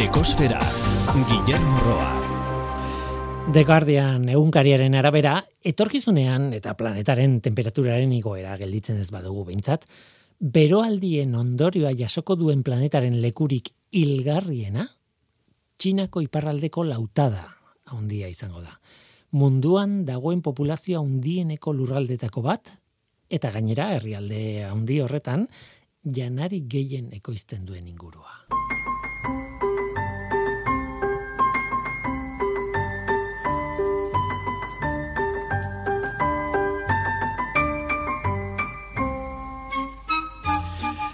Ekosfera, Guillermo Roa. The Guardian egunkariaren arabera, etorkizunean eta planetaren temperaturaren igoera gelditzen ez badugu behintzat, beroaldien ondorioa jasoko duen planetaren lekurik hilgarriena, Txinako iparraldeko lautada handia izango da. Munduan dagoen populazioa handieneko lurraldetako bat, eta gainera herrialde handi horretan, janari gehien ekoizten duen ingurua.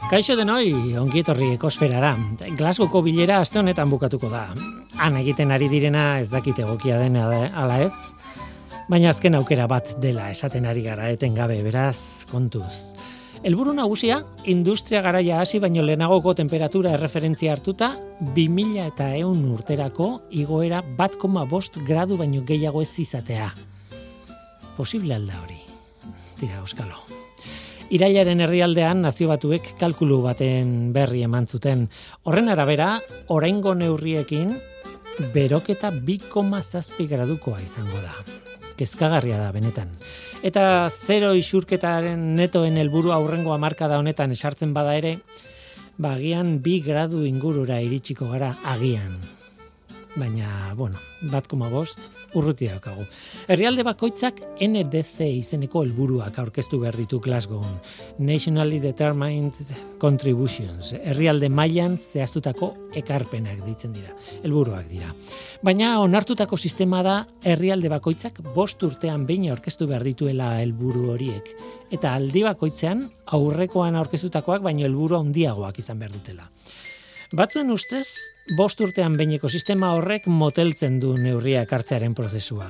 Kaixo denoi, ongi etorri ekosferara. Glasgowko bilera aste honetan bukatuko da. Han egiten ari direna ez dakite egokia dena ala ez, baina azken aukera bat dela esaten ari gara etengabe beraz kontuz. Elburu nagusia, industria garaia hasi baino lehenagoko temperatura erreferentzia hartuta, 2000 eta eun urterako igoera bat bost gradu baino gehiago ez izatea. Posible alda hori. Tira, Euskalo. Irailaren erdialdean nazio batuek kalkulu baten berri eman zuten. Horren arabera, oraingo neurriekin beroketa 2,7 gradukoa izango da. Kezkagarria da benetan. Eta zero isurketaren netoen helburu aurrengo hamarka da honetan esartzen bada ere, bagian ba, 2 gradu ingurura iritsiko gara agian baina, bueno, bat koma bost, urruti daukagu. Herrialde bakoitzak NDC izeneko helburuak aurkeztu behar ditu Glasgow. Nationally Determined Contributions. Herrialde mailan zehaztutako ekarpenak ditzen dira. Helburuak dira. Baina onartutako sistema da herrialde bakoitzak bost urtean behin aurkeztu behar dituela helburu horiek. Eta aldi bakoitzean aurrekoan aurkeztutakoak baino helburu handiagoak izan behar dutela. Batzuen ustez, bost urtean beineko sistema horrek moteltzen du neurria hartzearen prozesua.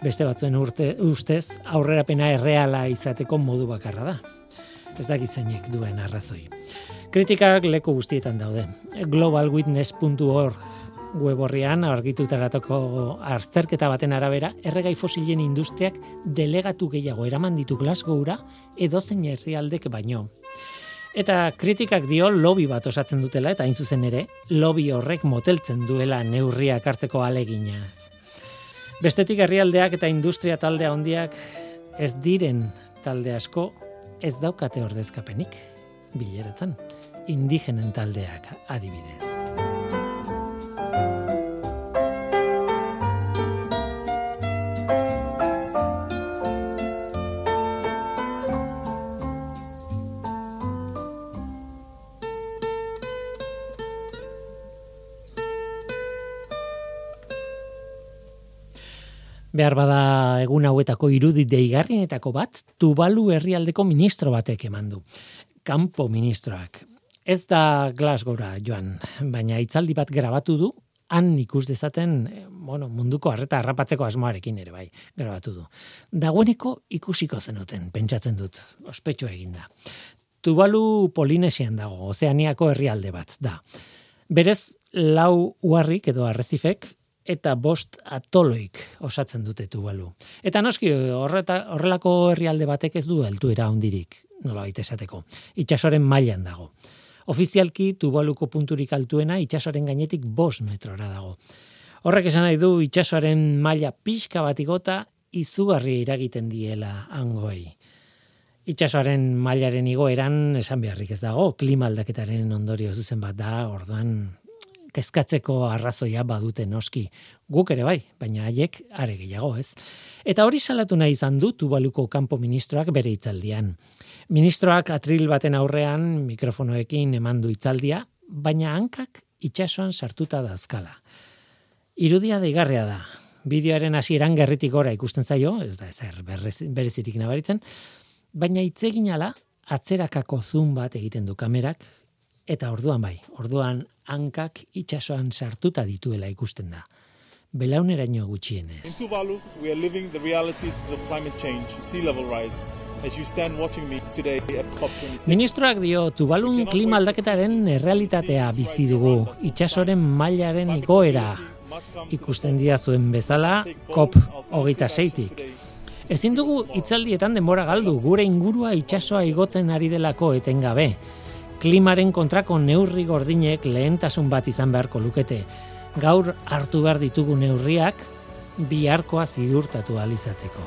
Beste batzuen urte, ustez, aurrerapena erreala izateko modu bakarra da. Ez dakit zeinek duen arrazoi. Kritikak leku guztietan daude. Globalwitness.org web horrian argitutaratoko azterketa baten arabera, erregai fosilen industriak delegatu gehiago eraman ditu Glasgowra edozein herrialdek baino. Eta kritikak dio lobby bat osatzen dutela eta hain zuzen ere lobby horrek moteltzen duela neurriak hartzeko aleginaz. Bestetik herrialdeak eta industria taldea handiak ez diren talde asko ez daukate ordezkapenik bileretan indigenen taldeak adibidez. Behar bada egun hauetako irudi deigarrienetako bat, Tuvalu herrialdeko ministro batek eman du. Kampo ministroak. Ez da Glasgowra joan, baina itzaldi bat grabatu du, han ikus dezaten, bueno, munduko harreta harrapatzeko asmoarekin ere bai, grabatu du. Dagoeneko ikusiko zenuten, pentsatzen dut, ospetxo eginda. Tuvalu Polinesian dago, ozeaniako herrialde bat, da. Berez, lau uarrik edo arrezifek, eta bost atoloik osatzen dute tubalu. Eta noski horreta, horrelako herrialde batek ez du altuera hondirik, nola baita esateko. Itxasoren mailan dago. Ofizialki tubaluko punturik altuena itxasoren gainetik bost metrora dago. Horrek esan nahi du itxasoaren maila pixka bat igota izugarri iragiten diela angoei. Itxasoaren mailaren igoeran esan beharrik ez dago, klima aldaketaren ondorio zuzen bat da, orduan kezkatzeko arrazoia badute noski. Guk ere bai, baina haiek are gehiago, ez? Eta hori salatu nahi izan du Tubaluko kanpo ministroak bere itzaldian. Ministroak atril baten aurrean mikrofonoekin eman du itzaldia, baina hankak itsasoan sartuta da azkala. Irudia deigarria da. Bideoaren hasieran gerritik gora ikusten zaio, ez da ezer berezirik nabaritzen, baina itzegin ala atzerakako zoom bat egiten du kamerak eta orduan bai, orduan hankak itsasoan sartuta dituela ikusten da. Belauneraino gutxienez. In Tuvalu, we are living the realities of climate change, sea level rise. As you stand watching me today at COP26. Ministroak dio Tuvalun klima aldaketaren errealitatea bizi dugu. Itsasoren mailaren igoera ikusten dia zuen bezala COP hogeita seitik. Ezin dugu itzaldietan denbora galdu, gure ingurua itsasoa igotzen ari delako etengabe klimaren kontrako neurri gordinek lehentasun bat izan beharko lukete. Gaur hartu behar ditugu neurriak biharkoa zigurtatu alizateko.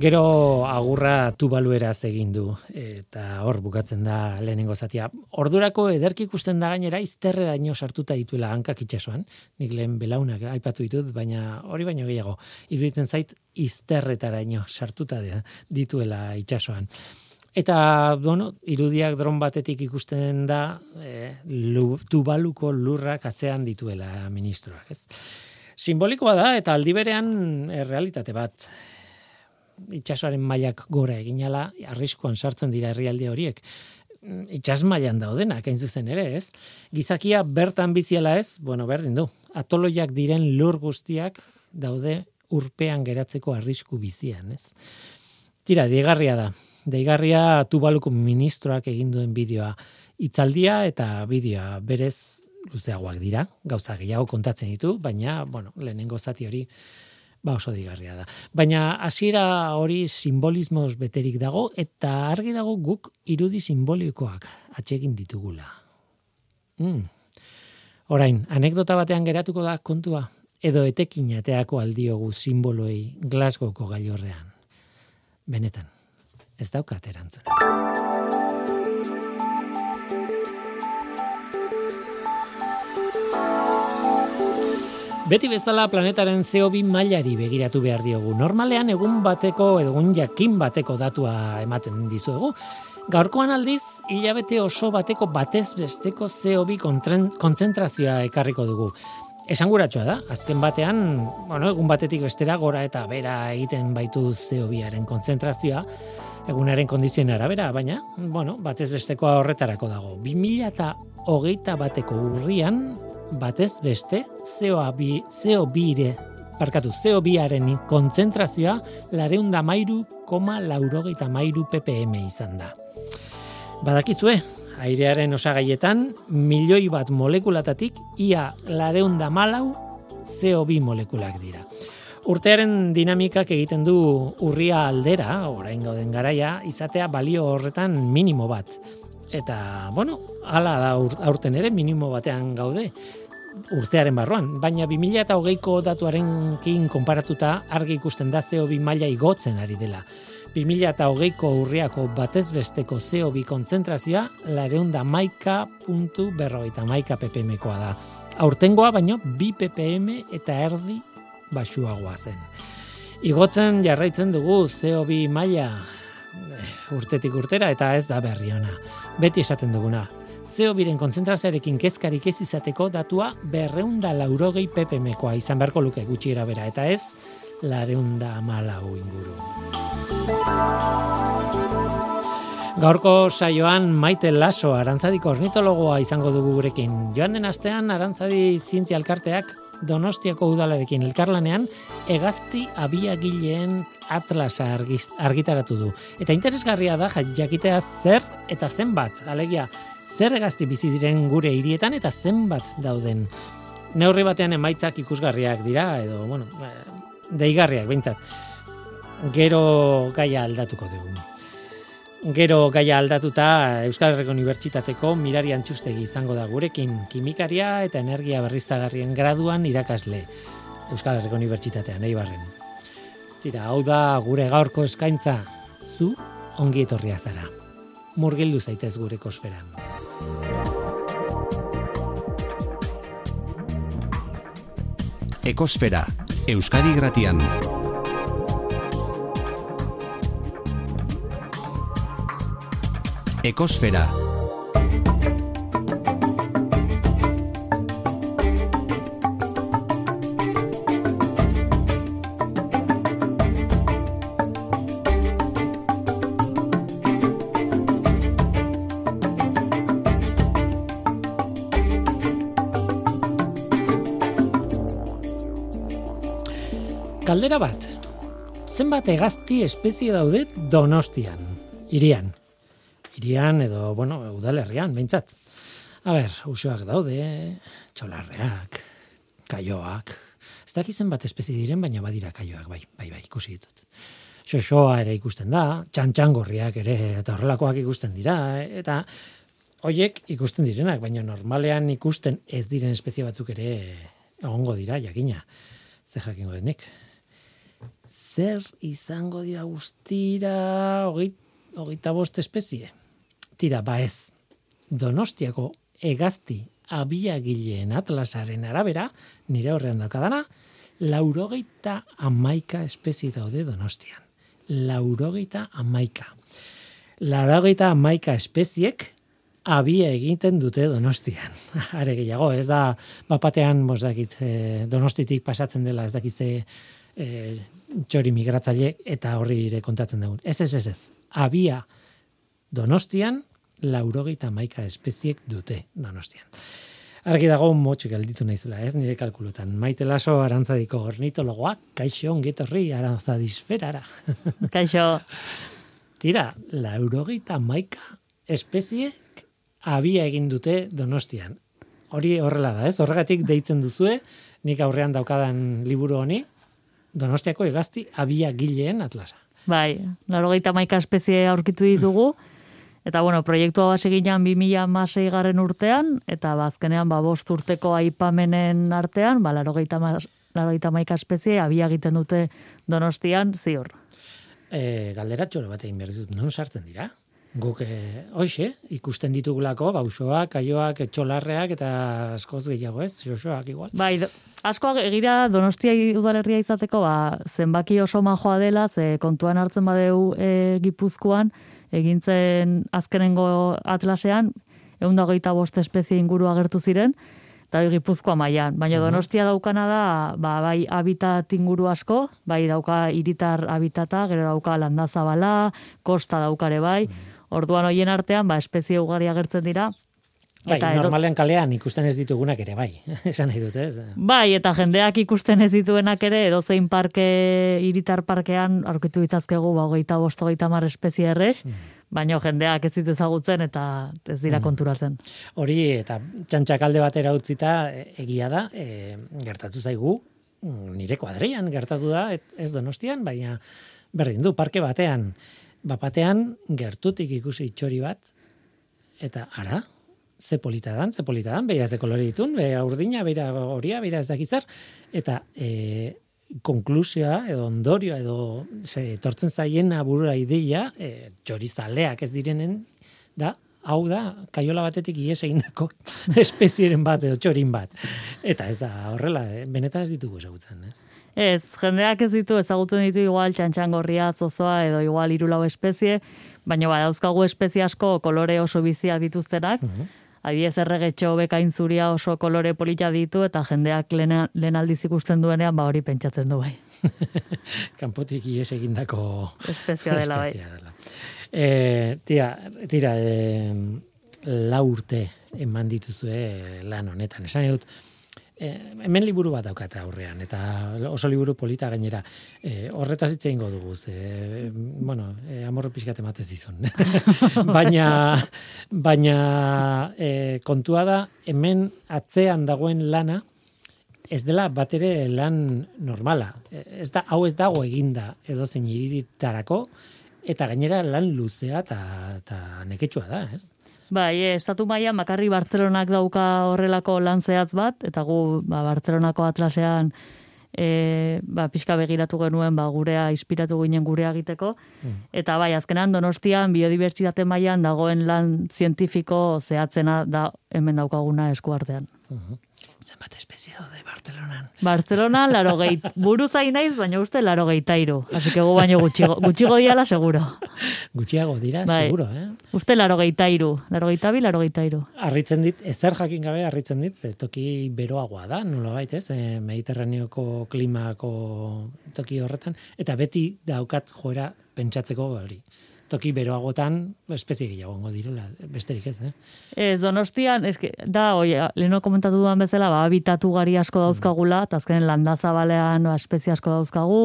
Gero agurra tubalueraz egin du eta hor bukatzen da lehenengo zatia. Ordurako ederki ikusten da gainera izterreraino sartuta dituela hankak itsasoan. Nik lehen belaunak aipatu ditut, baina hori baino gehiago. Iruditzen zait izterretaraino sartuta dituela itsasoan. Eta, bueno, irudiak dron batetik ikusten da e, tubaluko lurrak atzean dituela ministroak, ez? Simbolikoa da, eta aldi berean e, realitate bat. Itxasoaren mailak gora eginala, arriskuan sartzen dira herrialde horiek. Itxas mailan daudenak, hain zuzen ere, ez? Gizakia bertan biziela ez, bueno, berdin du. Atoloiak diren lur guztiak daude urpean geratzeko arrisku bizian, ez? Tira, digarria da deigarria tubaluko ministroak egin duen bideoa itzaldia eta bideoa berez luzeagoak dira, gauza gehiago kontatzen ditu, baina, bueno, lehenengo zati hori ba oso digarria da. Baina hasiera hori simbolismoz beterik dago eta argi dago guk irudi simbolikoak atsegin ditugula. Mm. Orain, anekdota batean geratuko da kontua edo etekin ateako aldiogu simboloei Glasgowko gailorrean. Benetan ez daukat erantzun. Beti bezala planetaren CO2 mailari begiratu behar diogu. Normalean egun bateko egun jakin bateko datua ematen dizuegu. Gaurkoan aldiz, hilabete oso bateko batez besteko CO2 kontzentrazioa ekarriko dugu. Esanguratsua da, azken batean, bueno, egun batetik bestera gora eta bera egiten baitu CO2aren kontzentrazioa, egunaren kondizioen arabera, baina, bueno, batez bestekoa horretarako dago. 2000 eta hogeita bateko urrian, batez beste, CO2, CO2 parkatu, CO2aren kontzentrazioa lareunda mairu koma laurogeita mairu ppm izan da. Badakizue, airearen osagaietan, milioi bat molekulatatik, ia lareunda malau CO2 molekulak dira. Urtearen dinamikak egiten du urria aldera, orain gauden garaia, izatea balio horretan minimo bat. Eta, bueno, hala da aurten ere minimo batean gaude urtearen barruan, baina 2008ko datuaren kin konparatuta argi ikusten da CO2 maila igotzen ari dela. 2008ko urriako batez besteko CO2 kontzentrazioa lareunda maika puntu berroita maika ppmkoa da. Aurtengoa baino 2 ppm eta erdi basuagoa zen. Igotzen jarraitzen dugu CO2 maila eh, urtetik urtera eta ez da berri ona. Beti esaten duguna. CO2ren kontzentrazioarekin kezkarik ez izateko datua berreunda laurogei ppmkoa izan beharko luke gutxi bera eta ez lareunda malau inguru. Gaurko saioan maite laso arantzadiko ornitologoa izango dugu gurekin. Joan den astean arantzadi zientzia alkarteak Donostiako udalarekin elkarlanean egazti abiagileen atlasa argitaratu du. Eta interesgarria da jakitea zer eta zenbat, alegia, zer egazti bizi diren gure hirietan eta zenbat dauden. Neurri batean emaitzak ikusgarriak dira edo bueno, eh, deigarriak beintzat. Gero gaia aldatuko dugu. Gero gaia aldatuta Euskal Herriko Unibertsitateko mirari antxustegi izango da gurekin kimikaria eta energia berriztagarrien graduan irakasle Euskal Herriko Unibertsitatean, nahi barren. Tira, hau da gure gaurko eskaintza, zu ongi etorria zara. Murgildu zaitez gure kosferan. Ekosfera, Euskadi Gratian. Ekosfera. Kaldera bat. Zenbat egazti espezie daude Donostian, irian irian edo, bueno, udalerrian, behintzat. A ber, usuak daude, txolarreak, kaioak, ez dakizen bat espezi diren, baina badira kaioak, bai, bai, bai, ikusi ditut. Xoxoa ere ikusten da, txantxangorriak ere, eta horrelakoak ikusten dira, eta hoiek ikusten direnak, baina normalean ikusten ez diren espezie batzuk ere egongo dira, jakina. Ze jakingo denik. Zer izango dira guztira hogeita bost espezie? Tira, ba ez. Donostiako egazti abiagileen atlasaren arabera, nire horrean daukadana, laurogeita amaika espezie daude donostian. Laurogeita amaika. Laurogeita amaika espeziek abia egiten dute donostian. Are gehiago, ez da, bapatean, mos dakit, eh, donostitik pasatzen dela, ez dakit ze e, txori migratzaile eta horri ire kontatzen dugun. Ez, ez, ez, ez. Abia donostian, laurogeita maika espeziek dute donostian. Argi dago motx gelditu naizela, ez nire kalkulutan. Maite laso arantzadiko ornitologoa, kaixo ongetorri arantzadisferara. Kaixo. Tira, laurogeita maika espeziek abia egin dute donostian. Hori horrela da, ez? Horregatik deitzen duzue, nik aurrean daukadan liburu honi, donostiako egazti abia gileen atlasa. Bai, laurogeita maika espezie aurkitu ditugu, Eta bueno, proiektua base ginean 2006 garren urtean, eta bazkenean ba, bost urteko aipamenen artean, ba, laro gehieta maika espezie, abia egiten dute donostian, ziur. E, galdera txoro bat egin behar dut, non sartzen dira? Guk, e, hoxe, ikusten ditugulako, bausoak, kaioak, etxolarreak, eta askoz gehiago ez, xoxoak igual. Bai, do, asko egira donostia udalerria izateko, ba, zenbaki oso majoa dela, ze kontuan hartzen badeu e, gipuzkoan, egintzen azkenengo atlasean, egun da hogeita bost espezie inguru agertu ziren, eta gipuzkoa mailan. Baina mhm. donostia daukana da, ba, bai habitat inguru asko, bai dauka iritar habitata, gero dauka landazabala, kosta daukare bai, mhm. orduan hoien artean, ba, espezie ugari agertzen dira, Bai, eta normalean kalean ikusten ez ditugunak ere, bai, esan nahi dute, ez? Bai, eta jendeak ikusten ez dituenak ere, edo zein parke, iritar parkean, aurkitu ditzazkegu, ba, goita bosto, goita mar espezie errez, mm. baina jendeak ez ditu ezagutzen eta ez dira mm. konturatzen. Hori, eta txantxak alde batera utzita, e, egia da, e, gertatu zaigu, mm, nire kuadrian gertatu da, ez donostian, baina berdin du, parke batean, bapatean gertutik ikusi txori bat, eta ara, ze polita dan, ze polita dan, beha ze kolore ditun, beha urdina, beha horia, beha ez dakizar, eta e, konklusioa, edo ondorioa, edo ze, tortzen zaien aburura ideia, e, txorizaleak ez direnen, da, hau da, kaiola batetik ies egindako espezieren bat, edo txorin bat. Eta ez da, horrela, e, benetan ez ditugu ezagutzen, ez? Ez, jendeak ez ditu ezagutzen ditu igual txantxangorria, zozoa, edo igual irulau espezie, baina ba, dauzkagu espezie asko kolore oso biziak dituztenak, uh Adiez erregetxo bekain zuria oso kolore polita ditu eta jendeak lehen aldiz ikusten duenean ba hori pentsatzen du bai. Kanpotik ies egindako espezia dela bai. E, tira, tira e, la urte eman dituzue lan honetan. Esan dut, E, hemen liburu bat daukat aurrean, eta oso liburu polita gainera. E, horretaz hitz egingo dugu, e, bueno, e, amorro pixkat ematez izun. baina, baina e, kontua da, hemen atzean dagoen lana, ez dela bat ere lan normala. E, ez da, hau ez dago eginda edo zein iritarako, eta gainera lan luzea eta neketsua da, ez? Bai, e, estatu maia makarri Bartzelonak dauka horrelako lan zehatz bat, eta gu ba, Bartzelonako atlasean e, ba, pixka begiratu genuen ba, gurea, inspiratu ginen gurea egiteko. Mm. Eta bai, azkenan donostian biodibertsitate mailan dagoen lan zientifiko zehatzena da hemen daukaguna eskuartean. Uh zenbat espezie daude Bartzelonan. Bartzelona, laro geit, buru zain naiz, baina uste laro geitairu. Así que gu baino gutxigo, gutxigo diala seguro. Gutxiago dira, bai. seguro, eh? Uste laro geitairu, laro geitabi, laro geitairu. Arritzen dit, ezer jakin gabe arritzen dit, ze toki beroagoa da, nola baita ez, e, mediterraneoko klimako toki horretan, eta beti daukat joera pentsatzeko hori toki beroagotan espezie gehiago direla, besterik ez, eh? Ez, donostian, eske, da, oi, leheno komentatu duan bezala, ba, habitatu gari asko dauzkagula, eta azkenen landazabalean ba, espezie asko dauzkagu,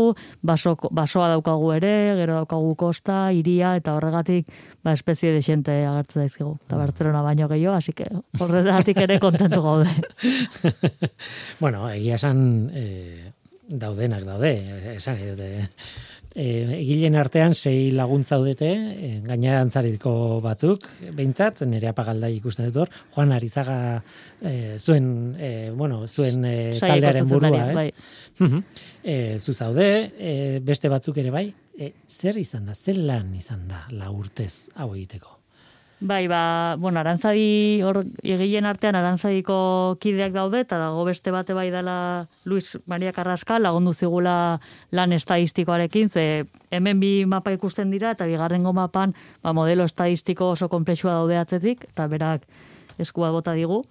baso, basoa daukagu ere, gero daukagu kosta, iria, eta horregatik, ba, espezie desente agertzen daizkigu, eta Bartzelona baino gehiago, hasi que horregatik ere kontentu gaude. bueno, egia esan, eh, daudenak daude, esan, E, egileen artean sei laguntza zaudete, e, gainerantzariko batzuk, behintzat, nire apagaldai ikusten dut hor, Juan Arizaga e, zuen, e, bueno, zuen e, taldearen burua, ez? Bai. e, zu zaude, e, beste batzuk ere bai, e, zer izan da, zer lan izan da la urtez hau egiteko? Bai, ba, bueno, arantzadi, hor, egileen artean arantzadiko kideak daude, eta dago beste bate bai dela Luis Maria Carrasca, lagundu zigula lan estadistikoarekin, ze hemen bi mapa ikusten dira, eta bigarrengo mapan ba, modelo estadistiko oso komplexua daude atzetik, eta berak eskua bota digu.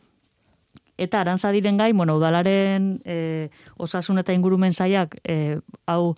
Eta arantzadiren gai, bueno, udalaren e, osasun eta ingurumen zaiak, e, hau,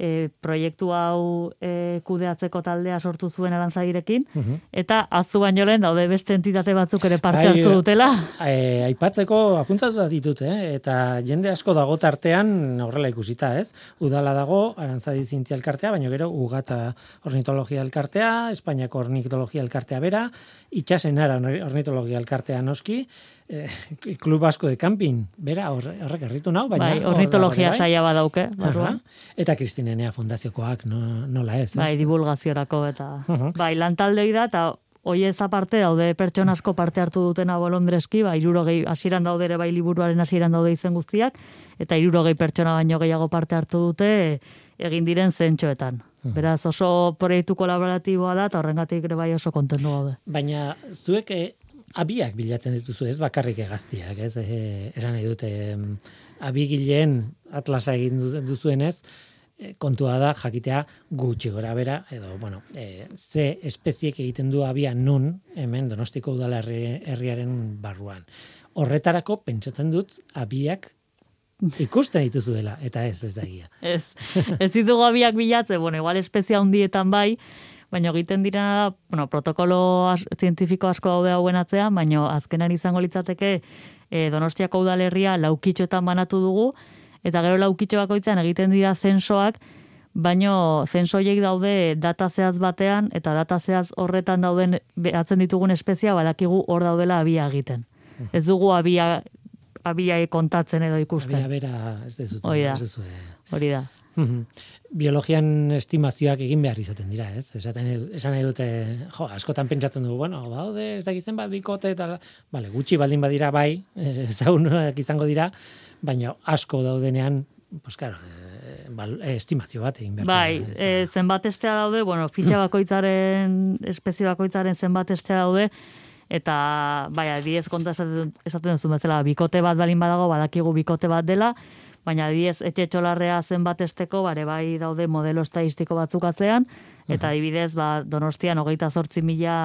e, proiektu hau e, kudeatzeko taldea sortu zuen arantzairekin, uh eta azu baino lehen daude beste entitate batzuk ere parte bai, hartu dutela. E, aipatzeko apuntatu ditut, eh? eta jende asko dago tartean horrela ikusita, ez? Udala dago, arantzadi zintzia elkartea, baina gero ugatza ornitologia elkartea, Espainiako ornitologia elkartea bera, itxasenara ornitologia elkartea noski, eh, klub asko de camping, bera, horrek erritu nau, baina... Bai, ornitologia bai. saia badauke, barruan. Eta Kristinenea fundaziokoak, no, nola ez? Bai, divulgaziorako, eta... Bai, lantaldei da, eta hoi ez aparte daude pertsona asko parte hartu dutena bolondreski, ba, irurogei, asiran daude ere bai liburuaren asiran daude izen guztiak, eta irurogei pertsona baino gehiago parte hartu dute egin diren zentxoetan. Beraz, oso proiektu kolaboratiboa da, eta horrengatik ere bai oso kontentu gaude. Baina, zuek eh, abiak bilatzen dituzu, ez bakarrik egaztiak, ez? E, esan nahi dute, abigileen atlasa egin duzuenez, e, kontua da jakitea gutxi gora bera, edo, bueno, e, ze espeziek egiten du abia nun, hemen, donostiko udala herriaren barruan. Horretarako, pentsatzen dut, abiak ikusten dituzu dela, eta ez, ez da egia. Ez, ez ditugu abiak bilatzen, bueno, igual espezia hundietan bai, baina egiten dira, bueno, protokolo az, zientifiko asko daude hauen atzean, baina azkenan izango litzateke e, Donostiako udalerria laukitxoetan banatu dugu, eta gero laukitxo bakoitzan egiten dira zensoak, baino zensoiek daude data zehaz batean, eta data zehaz horretan dauden behatzen ditugun espezia, balakigu hor daudela abia egiten. Ez dugu abia, abia kontatzen edo ikusten. Abia bera ez dezut. Hori da. Hori da. Biologian estimazioak egin behar izaten dira, ez? Esaten, esan nahi dute, jo, askotan pentsatzen dugu, bueno, daude, ez dakitzen bat, bikote, eta, bale, gutxi baldin badira bai, ezagunak izango dira, baina asko daudenean, pues claro, e, estimazio bat egin behar. Bai, e, zenbat estea daude, bueno, fitxa bakoitzaren, espezie bakoitzaren zenbat estea daude, eta bai, adiez konta esaten, esaten duzu bezala, bikote bat balin badago, badakigu bikote bat dela, baina adibidez etxe txolarrea zenbat esteko, bare bai daude modelo estadistiko batzuk atzean, eta adibidez ba, donostian hogeita zortzi mila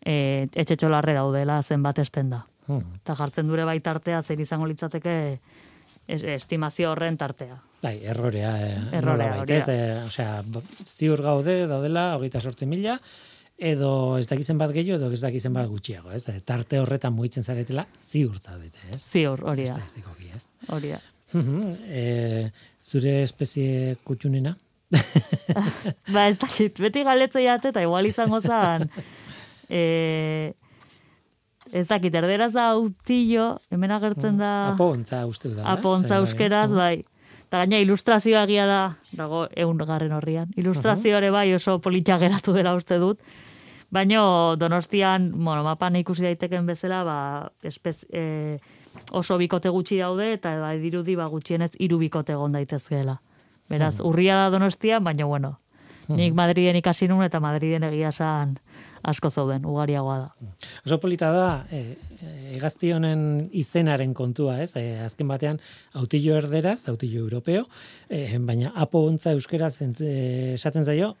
e, etxe txolarre daudela zenbat esten da. Eta jartzen dure bai tartea zer izango litzateke estimazio horren tartea. Bai, errorea. Eh, errorea, da. Eh, osea, ziur gaude daudela hogeita sortzi mila, edo ez dakizen bat gehiago, edo ez dakizen bat gutxiago, ez? Tarte horretan muitzen zaretela, ziur zaudete, ez? Ziur, hori da. Hori da e, zure espezie kutxunena? ba, ez dakit, beti galetze jate, eta igual izango zan, e, ez dakit, erderaz da autillo, hemen agertzen da... Apontza uste da. Apontza euskeraz, bai. Eta gaina ilustrazioa egia da, dago egun garren horrian. Ilustrazioare bai oso politxa geratu dela uste dut. Baina donostian, bueno, mapan ikusi daiteken bezala, ba, espez, e, oso bikote gutxi daude eta da dirudi ba gutxienez hiru bikote egon daitezkeela. Beraz, hmm. urria da Donostia, baina bueno. Hmm. Nik Madriden ikasi nun eta Madriden egia san asko zauden, ugariagoa da. Hmm. Oso polita da, e, egazti honen izenaren kontua, ez? E, azken batean, autillo erderaz, autillo europeo, e, baina apo ontza euskeraz esaten zaio,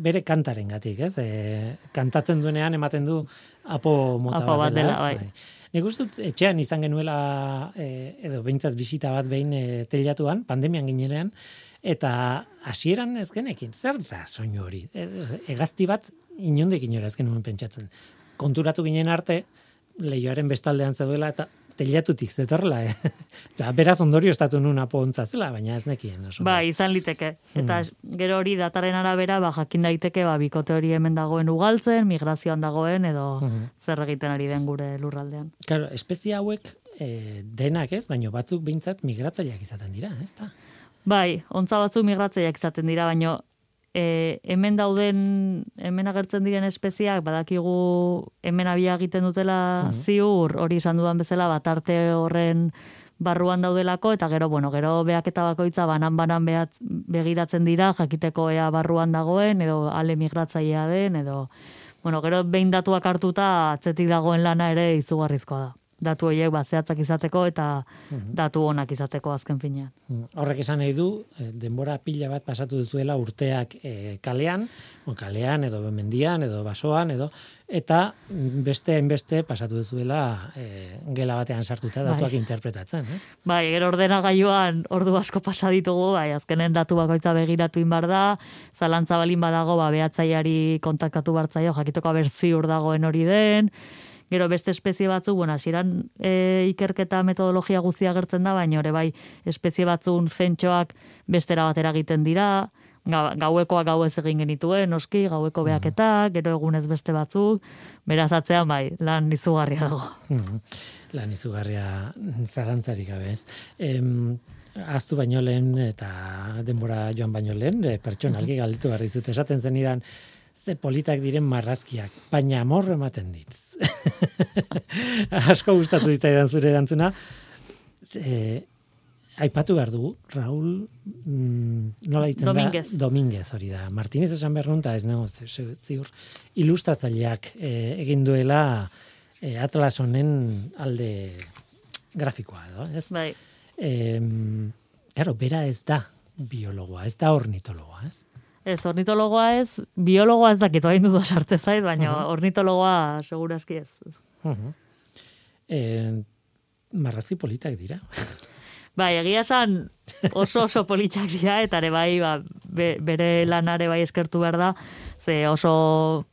bere kantaren gatik, ez? E, kantatzen duenean ematen du apo mota apo bat dela, bai. Nik uste etxean izan genuela, e, edo behintzat bisita bat behin e, telatuan, pandemian ginenean, eta hasieran ez genekin, zer da soinu hori? E, egazti bat inondik inora ez genuen pentsatzen. Konturatu ginen arte, lehioaren bestaldean zeudela, eta telatutik zetorla, eh? Ba, beraz ondorio estatu nun apontza zela, baina ez nekien. Oso. Ba, izan liteke. Eta hmm. gero hori dataren arabera, ba, jakin daiteke, ba, bikote hori hemen dagoen ugaltzen, migrazioan dagoen, edo hmm. zer egiten ari den gure lurraldean. Claro, espezia hauek e, denak ez, baina batzuk behintzat migratzaileak izaten dira, ez da? Bai, ontza batzu migratzeiak izaten dira, baino e, hemen dauden, hemen agertzen diren espeziak, badakigu hemen abia egiten dutela Mhm. ziur, hori izan dudan bezala, bat arte horren barruan daudelako, eta gero, bueno, gero beaketa bakoitza banan-banan begiratzen dira, jakiteko ea barruan dagoen, edo ale migratzailea den, edo, bueno, gero behin datuak hartuta atzetik dagoen lana ere izugarrizkoa da. Datu horiek bat zehatzak izateko eta datu onak izateko azken finean. Mm, Horrek esan nahi du, eh, denbora pila bat pasatu duzuela urteak eh, kalean, o kalean edo mendian edo basoan edo eta beste hainbeste pasatu duzuela eh, gela batean sartuta datuak Bai. interpretatzen, ez? Bai, gero ordenagailuan ordu asko pasa ditugu, bai, azkenen datu bakoitza begiratu inbar da, zalantza balin badago, ba, behatzaiari kontaktatu bartzaio, jakitoko aber ziur dagoen hori den, gero beste espezie batzuk, bueno, hasieran e, ikerketa metodologia guztia agertzen da, baina ore bai, espezie batzun fentxoak bestera batera egiten dira, ga- gauekoak gau ez egin genituen, noski, gaueko behaketak, gero egunez beste batzuk, beraz atzean bai, lan izugarria dago. Mhm. Lan izugarria zalantzarik gabe, ez? Em, aztu baino lehen eta denbora joan baino lehen, e, pertsonalki galditu behar dizut. Esaten zenidan, ze politak diren marrazkiak, baina amor ematen ditz. Asko gustatu zitzaidan zure erantzuna. Ze, aipatu behar dugu, Raul, mm, nola ditzen Dominguez. da? Dominguez hori da. Martinez esan behar nuen, eta ez nago ziur, ilustratzaileak eh, egin duela eh, Atlas honen alde grafikoa, edo, ez? Bai, Em, claro, bera ez da biologoa, ez da ornitologoa, ez? Ez, ornitologoa ez, biologoa ez dakit, hain duda sartze zait, baina ornitologoa segurazki ez. Uh e, marrazki politak dira. Bai, egia esan oso oso politxak dira, eta ere bai, ba, be- bere lanare bai eskertu behar da, ze oso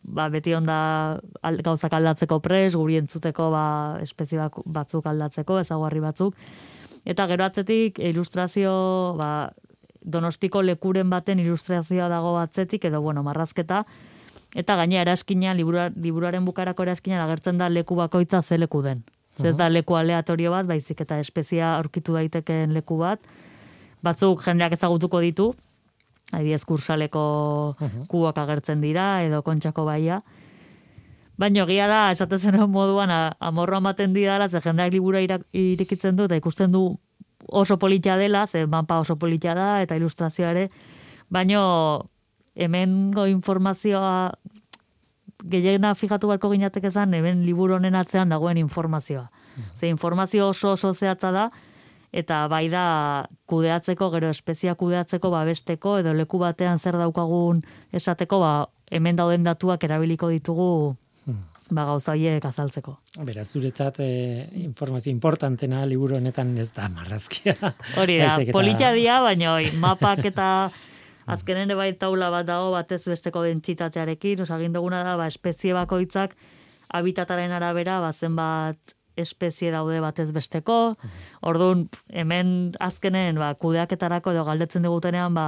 ba, beti onda al, gauzak aldatzeko pres, guri entzuteko ba, espezie batzuk aldatzeko, ezaguarri batzuk. Eta gero atzetik ilustrazio, ba, donostiko lekuren baten ilustrazioa dago atzetik, edo bueno, marrazketa, eta gaina eraskina, libura, liburuaren bukarako eraskinan agertzen da leku bakoitza ze leku den. Ze Ez da leku aleatorio bat, baizik eta espezia aurkitu daitekeen leku bat. Batzuk jendeak ezagutuko ditu, adibidez kursaleko kuak agertzen dira, edo kontxako baia. Baina egia da, esaten zen moduan, amorroa ematen didala, ze jendeak libura irikitzen du, eta ikusten du oso politia dela, ze mapa oso politia da, eta ilustrazioa ere, baino hemengo informazioa gehiena fijatu beharko ginatek ezan, hemen liburu honen atzean dagoen informazioa. Ze informazio oso oso zehatza da, eta bai da kudeatzeko, gero espezia kudeatzeko, babesteko, edo leku batean zer daukagun esateko, ba, hemen dauden datuak erabiliko ditugu ba, gauza horiek azaltzeko. Beraz, zuretzat e, informazio importantena liburu honetan ez da marrazkia. Hori da, politia dia, baina oi, mapak eta azkenen ere bai taula bat dago batez besteko dentsitatearekin, osa egin duguna da, ba, espezie bakoitzak habitataren arabera, ba, zenbat espezie daude batez besteko, orduan hemen azkenen ba, kudeaketarako edo galdetzen digutenean, ba,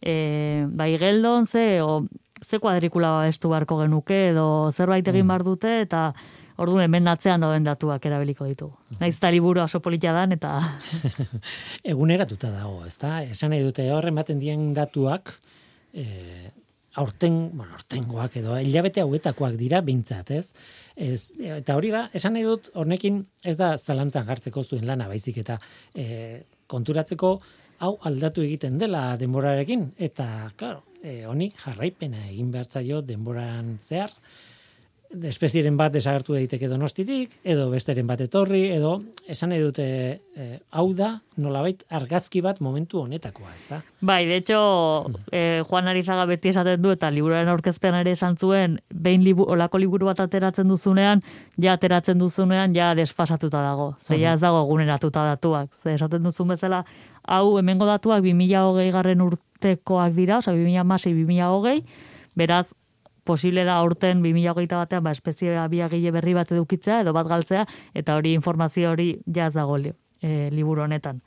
e, ba igeldon ze, o, ze kuadrikula babestu beharko genuke, edo zerbait egin behar dute, eta orduan hemen atzean dauden datuak erabiliko ditugu. Naiz eta liburu oso politia dan, eta eguneratuta dago, ezta? Esan nahi dute hor ematen dien datuak eh aurten, bueno, aurtengoak edo hilabete hauetakoak dira beintzat, ez? Ez eta hori da, esan nahi dut honekin ez da zalantzan jartzeko zuen lana baizik eta e, konturatzeko hau aldatu egiten dela denborarekin eta claro, e, honi jarraipena egin behar zaio denboran zehar espezieren bat desagertu daiteke donostitik, edo besteren bat etorri, edo esan nahi dute e, hau da nolabait argazki bat momentu honetakoa, ezta? Bai, de hecho, eh, Juan Arizaga beti esaten du eta liburuaren aurkezpean ere esan zuen, behin libu, olako liburu bat ateratzen duzunean, ja ateratzen duzunean, ja desfasatuta dago. Ze ja ez dago eguneratuta datuak. Ze esaten duzun bezala, hau hemengo datuak 2020 garren urtekoak dira, oza, 2006 2020, beraz, posible da aurten 2021 batean ba espezie abiagile berri bat edukitzea edo bat galtzea eta hori informazio hori ja ez dago li, e, liburu honetan.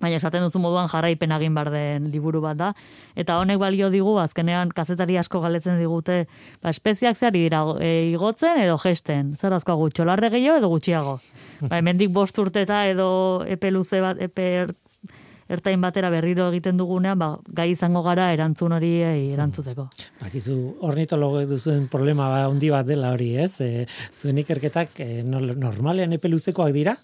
Baina esaten duzu moduan jarraipen egin bar den liburu bat da. Eta honek balio digu, azkenean kazetari asko galetzen digute, ba, espeziak zer dira, e, igotzen edo gesten. Zer asko gutxolarre gehiago edo gutxiago. ba, hemendik bost urteta edo epe luze bat, epe ertain batera berriro egiten dugunean, ba, gai izango gara erantzun hori erantzuteko. Bakizu, ornitologo duzuen problema ba, handi bat dela hori, ez? E, zuen ikerketak e, normalean epe luzekoak dira,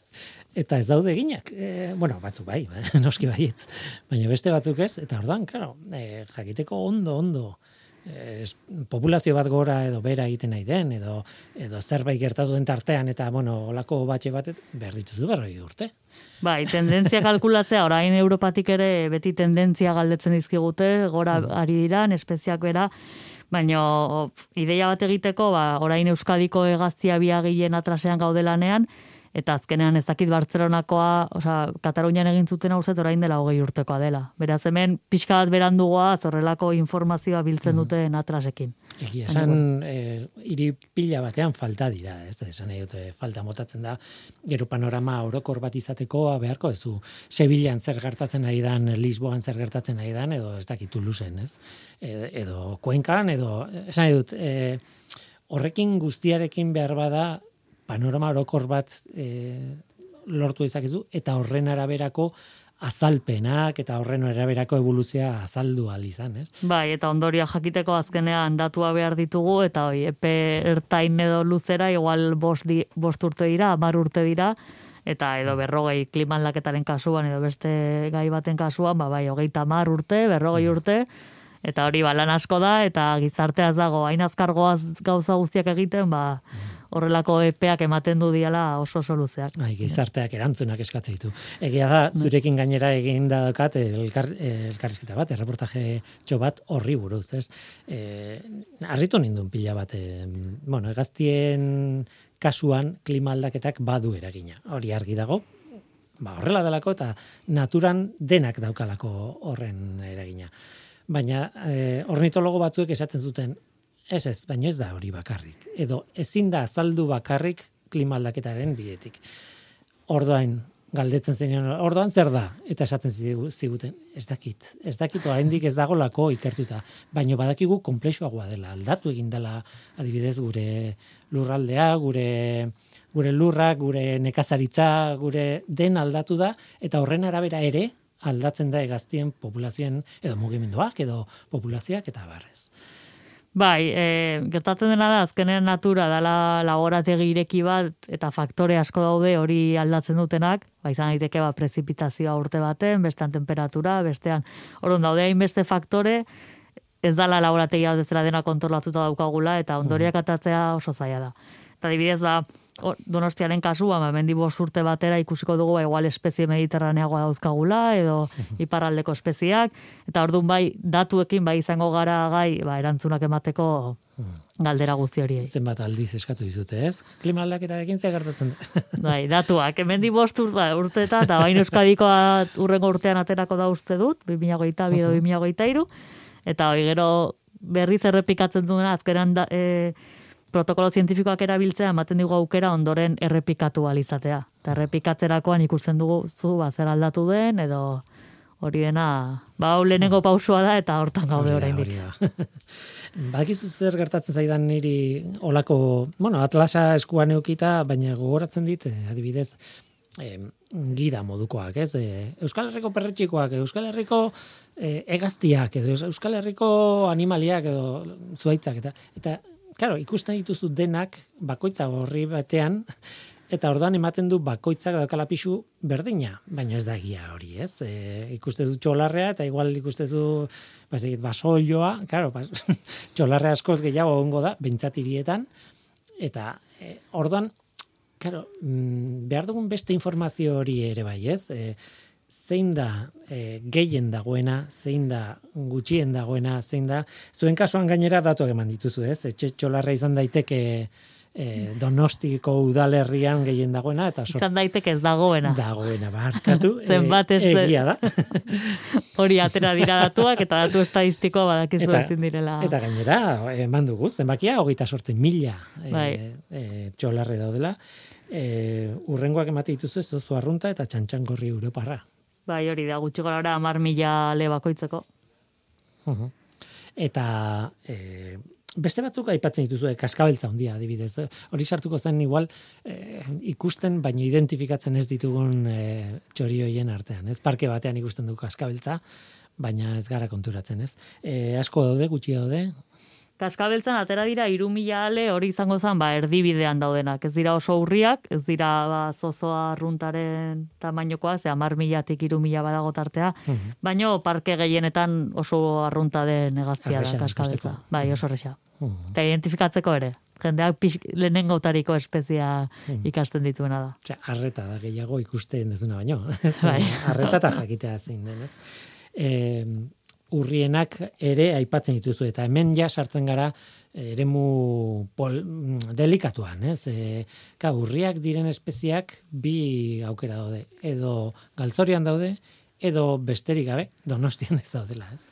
eta ez daude eginak. E, bueno, batzuk bai, noski baietz. Baina beste batzuk ez, eta ordan, claro, e, jakiteko ondo, ondo, es, populazio bat gora edo bera egiten nahi den, edo, edo zerbait gertatu den tartean, eta, bueno, olako batxe bat, behar dituzu berroi urte. Bai, tendentzia kalkulatzea, orain Europatik ere beti tendentzia galdetzen dizkigute, gora mm. ari dira, espeziak bera, baina ideia bat egiteko, ba, orain Euskadiko egaztia biagilen atrasean gaudelanean, eta azkenean ezakit Bartzelonakoa, osea, Katalunian egin zuten hau orain dela hogei urtekoa dela. Beraz hemen pixka bat berandugoa zorrelako informazioa biltzen mm. duten atrasekin. Egi, esan e, iri pila batean falta dira, ez esan nahi dute falta motatzen da, gero panorama orokor bat izateko beharko ez du, Sevillan zer gertatzen ari dan, Lisboan zer gertatzen ari dan, edo ez dakitu luzen, ez? E, edo Kuenkan, edo, esan nahi dut, e, horrekin guztiarekin behar bada panorama orokor bat e, lortu izakizu, eta horren araberako azalpenak eta horren eraberako evoluzioa azaldu al izan, ez? Bai, eta ondoria jakiteko azkenean datua behar ditugu eta hoi epe ertain edo luzera igual bost, di, bost urte dira, mar urte dira eta edo berrogei kliman laketaren kasuan edo beste gai baten kasuan, ba, bai, hogeita mar urte, berrogei mm. urte, eta hori balan asko da, eta gizarteaz dago, hain azkargoaz gauza guztiak egiten, ba, mm horrelako epeak ematen du diala oso oso luzeak. Ai, gizarteak erantzunak eskatzen ditu. Egia da, zurekin gainera egin da dokat elkar, elkarrizketa bat, erreportaje txo bat horri buruz, ez? E, arritu nindun pila bat, e, bueno, egaztien kasuan klima aldaketak badu eragina. Hori argi dago, ba, horrela delako eta naturan denak daukalako horren eragina. Baina e, ornitologo batzuek esaten zuten, Ez ez, baina ez da hori bakarrik. Edo ezin da azaldu bakarrik klima aldaketaren bidetik. Ordoain, galdetzen zenean, ordoan zer da? Eta esaten ziguten, ez dakit. Ez dakit, oraindik ez dago lako ikertuta. Baina badakigu komplexuagoa dela. Aldatu egin dela, adibidez, gure lurraldea, gure gure lurrak, gure nekazaritza, gure den aldatu da, eta horren arabera ere, aldatzen da egaztien populazioen, edo mugimenduak, edo populazioak, eta barrez. Bai, e, gertatzen dena da, azkenean natura dala laborategi ireki bat, eta faktore asko daude hori aldatzen dutenak, ba, izan daiteke ba, prezipitazioa urte baten, bestean temperatura, bestean, orduan daude hainbeste faktore, ez dala laborategi hau dezela dena kontrolatuta daukagula, eta ondoriak atatzea oso zaila da. Eta dibidez, ba, donostiaren kasua, ba, mendi urte batera ikusiko dugu, ba, igual espezie mediterraneagoa dauzkagula, edo iparraldeko espeziak, eta orduan bai, datuekin bai izango gara gai, ba, erantzunak emateko galdera guzti hori. Zenbat aldiz eskatu dizute, ez? Klima aldaketarekin ze gertatzen da. bai, datuak, hemendi bost ur, ba, urte eta, eta bain euskadikoa urrengo urtean aterako da uste dut, 2008 edo 2008 iru, eta hori gero berriz errepikatzen duena, azkeran da, e, protokolo zientifikoak erabiltzea ematen dugu aukera ondoren errepikatu alizatea. Eta errepikatzerakoan ikusten dugu zu ba, zer aldatu den edo hori dena, ba, lehenengo pausua da eta hortan gaude oraindik. Bakizu zer gertatzen zaidan niri olako, bueno, atlasa eskuan eukita, baina gogoratzen dit, eh, adibidez, eh, gida modukoak, ez? Eh, Euskal Herriko perretxikoak, Euskal Herriko eh, egaztiak, edo Euskal Herriko animaliak, edo zuaitzak, eta, eta claro, ikusten dituzu denak bakoitza horri batean eta ordan ematen du bakoitzak daukala pisu berdina, baina ez da egia hori, ez? E, ikuste du txolarrea eta igual ikuste du basoioa, basoioa, claro, bas, txolarrea askoz gehiago egongo da bentsatirietan eta e, ordan claro, mm, behar dugun beste informazio hori ere bai, ez? E, zein da e, gehien dagoena, zein da gutxien dagoena, zein da, zuen kasuan gainera datuak eman dituzu, ez? Etxe txolarra izan daiteke e, donostiko udalerrian gehien dagoena. Eta sort... Izan daiteke ez dagoena. Dagoena, barkatu. Zenbat ez egia da. Hori atera dira datuak eta datu estadistikoa badakizu eta, ezin direla. Eta gainera, eman dugu, zenbakia, hogeita sortzen mila e, bai. e, txolarre daudela. E, urrengoak emate dituzu ez, oso arrunta eta txantxangorri Europarra. Bai, hori da, gutxi gara ora, amar mila le bakoitzeko. Eta, e, beste batzuk aipatzen dituzu, eh, kaskabeltza handia adibidez. Hori sartuko zen igual eh, ikusten, baino identifikatzen ez ditugun eh, txorioien artean. Ez parke batean ikusten du kaskabeltza, baina ez gara konturatzen, ez? Eh, asko daude, gutxi daude, Kaskabeltzan atera dira iru mila ale hori izango zen ba, erdibidean daudenak. Ez dira oso urriak, ez dira ba, zozoa runtaren tamainokoa, ze amar milatik iru mila badago tartea, Mhm. baino parke gehienetan oso arrunta den negaztia Erresa da kaskabeltza. Bai, oso resa. Mhm. Eta identifikatzeko ere. Jendeak pix, lehenengautariko espezia Mhm. ikasten dituena da. Osea, arreta da gehiago ikusten dezuna baino. Bai. arreta eta jakitea zein den, ez? E, urrienak ere aipatzen dituzu eta hemen ja sartzen gara eh, eremu pol, mm, delikatuan, ez? E, ka, urriak diren espeziak bi aukera daude. Edo galtzorian daude, edo besterik gabe, donostian ez daudela, ez?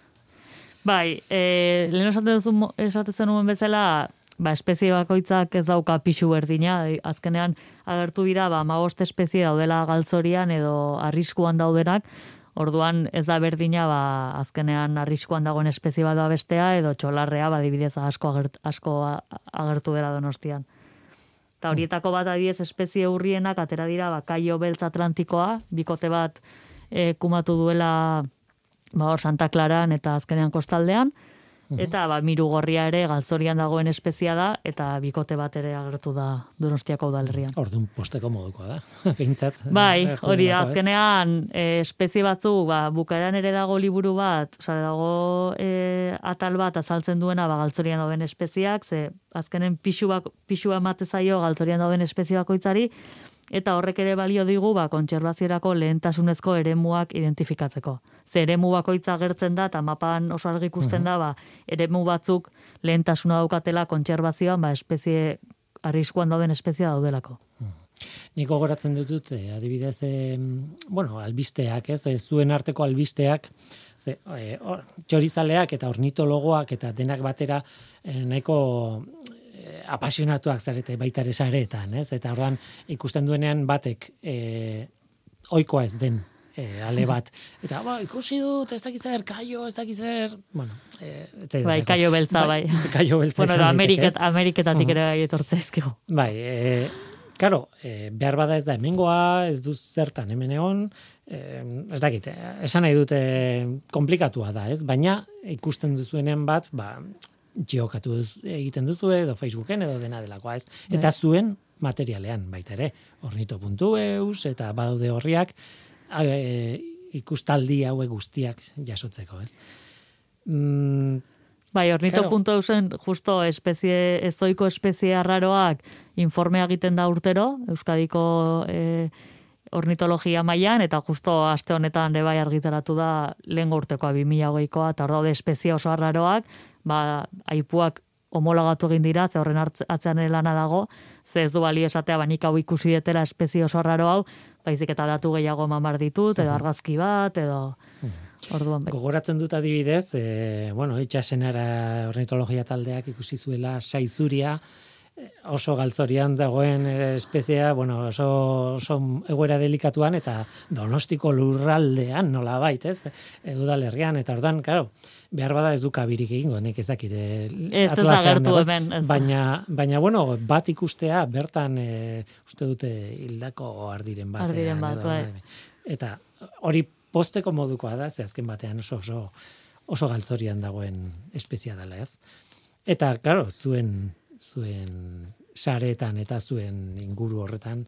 Bai, e, lehen esaten duzu esaten zenuen bezala, ba, espezie bakoitzak ez dauka pixu berdina, azkenean agertu dira, ba, magost espezie daudela galtzorian edo arriskuan daudenak, orduan ez da berdina, ba, azkenean arriskuan dagoen espezie bat da bestea, edo txolarrea, ba, dibidez asko, agert, asko agertu dela donostian. Eta horietako bat adiez espezie urrienak atera dira, ba, beltz atlantikoa, bikote bat e, kumatu duela ba, Santa Claran eta azkenean kostaldean, eta ba, miru gorria ere galzorian dagoen espezia da, eta bikote bat ere agertu da Donostiako udalerrian. Orduan posteko modukoa da, behintzat. Bai, eh, hori da, ez? azkenean e, espezie batzu, ba, bukaeran ere dago liburu bat, osea, dago e, atal bat azaltzen duena ba, galtzorian dauden espeziak, ze azkenen pixua emate zaio galtzorian dauden espezie bakoitzari, eta horrek ere balio digu ba, kontserbaziorako lehentasunezko eremuak identifikatzeko. Ze eremu bakoitza agertzen da, eta mapan oso argi ikusten da, ba, eremu batzuk lehentasuna daukatela kontserbazioan, ba, espezie, arriskuan dauden espezia daudelako. Niko goratzen dutut, eh, adibidez, eh, bueno, albisteak, ez, zuen arteko albisteak, ze, eh, or, txorizaleak eta ornitologoak eta denak batera eh, nahiko apasionatuak zarete baita ere sareetan, ez? Eta orduan ikusten duenean batek eh, oikoa ez den eh, ale bat. Eta ba, ikusi dut, ez dakiz zer, kaio, ez dakiz zer, bueno, eh, ez Bai, kaio beltza, bai. Kaio beltza Bueno, daiteke, Ameriket? Ameriketatik Mhm. ere bai etortzaizkigu. Bai, e, karo, e, behar bada ez da hemengoa, ez du zertan hemen egon, e, ez dakit, eh, esan nahi dute komplikatua da, ez? Baina ikusten duzuenean bat, ba, geokatu egiten duzu edo Facebooken edo dena delakoa, ez? Eta zuen materialean baita ere, ornito.eus eta badaude horriak e, ikustaldi hauek guztiak jasotzeko, ez? Mm, Bai, ornito Claro. punto eusen justo espezie, ezoiko espezie arraroak informea egiten da urtero, Euskadiko e, ornitologia mailan eta justo aste honetan ere bai argitaratu da lehen urtekoa 2020koa eta hor daude espezie oso arraroak, ba aipuak homologatu egin dira, ze horren atzean lana dago, ze ez du balio esatea banik hau ikusi detela espezie oso arraro hau, baizik eta datu gehiago mamar ditut, edo argazki bat, edo orduan bai. Gogoratzen dut adibidez, e, bueno, itxasenara ornitologia taldeak ikusi zuela saizuria, oso galtzorian dagoen eh, espeziea, bueno, oso, oso egoera delikatuan eta donostiko lurraldean nola bait, ez? E, udalerrian, eta ordan, karo, behar bada ez du kabirik egingo, nik ez dakit. eh, Ez, ez da hemen, ez. Baina, baina, bueno, bat ikustea, bertan, e, uste dute, hildako ardiren batean. Ardiren bat, edo, bai. Eta hori posteko modukoa da, ze azken batean oso oso oso galtzorian dagoen espezia dela, ez? Eta claro, zuen zuen saretan eta zuen inguru horretan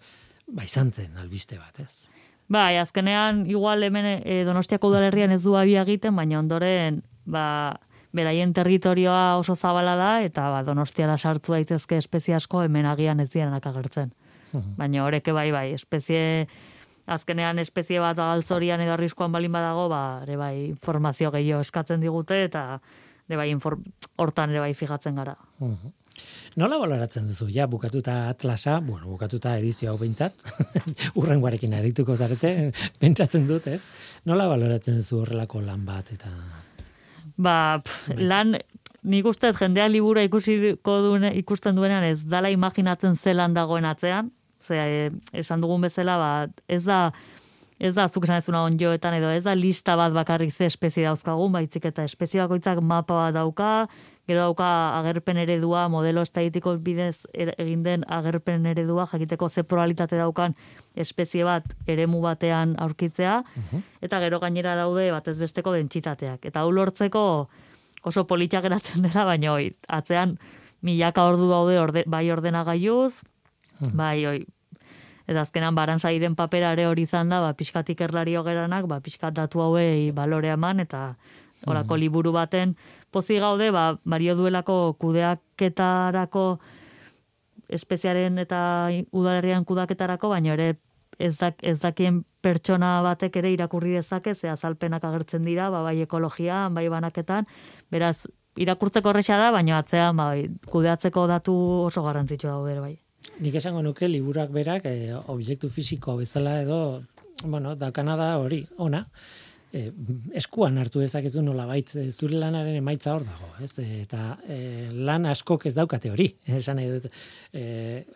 ba izan zen albiste bat, ez? Bai, azkenean igual hemen e, Donostiako udalerrian ez du abia egiten, baina ondoren ba beraien territorioa oso zabala da eta ba Donostiara sartu daitezke espezie asko hemen agian ez direnak agertzen. Baina horreke bai bai, espezie azkenean espezie bat galtzorian edo arriskuan balin badago, ba ere bai informazio gehiago eskatzen digute eta ere bai hortan ere bai fijatzen gara. Mhm. Nola baloratzen duzu? Ja, bukatuta atlasa, bueno, bukatuta edizio hau behintzat, urrengoarekin arituko zarete, pentsatzen dut, ez? Nola baloratzen duzu horrelako lan bat eta... Ba, pff, lan, nik uste jendea libura ikusiko duen, ikusten duenean ez dala imaginatzen zelan dagoen atzean, ze eh, esan dugun bezala, ba, ez da, ez da, zuk esan ezuna onjoetan edo ez da lista bat bakarrik ze espezie dauzkagun, baitzik eta espezie bakoitzak mapa bat dauka, gero dauka agerpen eredua, modelo estaditiko bidez er, egin den agerpen eredua, jakiteko ze probabilitate daukan espezie bat eremu batean aurkitzea, eta gero gainera daude batez besteko dentsitateak. Eta hau lortzeko oso politxa geratzen dela, baina oi, atzean milaka ordu daude orde, bai ordenagailuz, bai oi, eta azkenan barantzairen papera ere hori izan da, ba, pixkatik erlari geranak, ba, pixkat datu hauei balore eman, eta orako liburu baten pozi gaude, ba, bario duelako kudeaketarako espeziaren eta udalerrian kudaketarako, baina ere ez, dak, ez dakien pertsona batek ere irakurri dezake, ze azalpenak agertzen dira, ba, bai ekologian, bai banaketan, beraz, irakurtzeko horreza da, baina atzean, bai, kudeatzeko datu oso garrantzitsua daude, bai. Nik esango nuke liburak berak e, objektu fisiko bezala edo bueno, daukana da hori, ona. E, eskuan hartu dezakezu nola bait, zure lanaren emaitza hor dago, ez? eta e, lan askok ez daukate hori, esan nahi dut. E,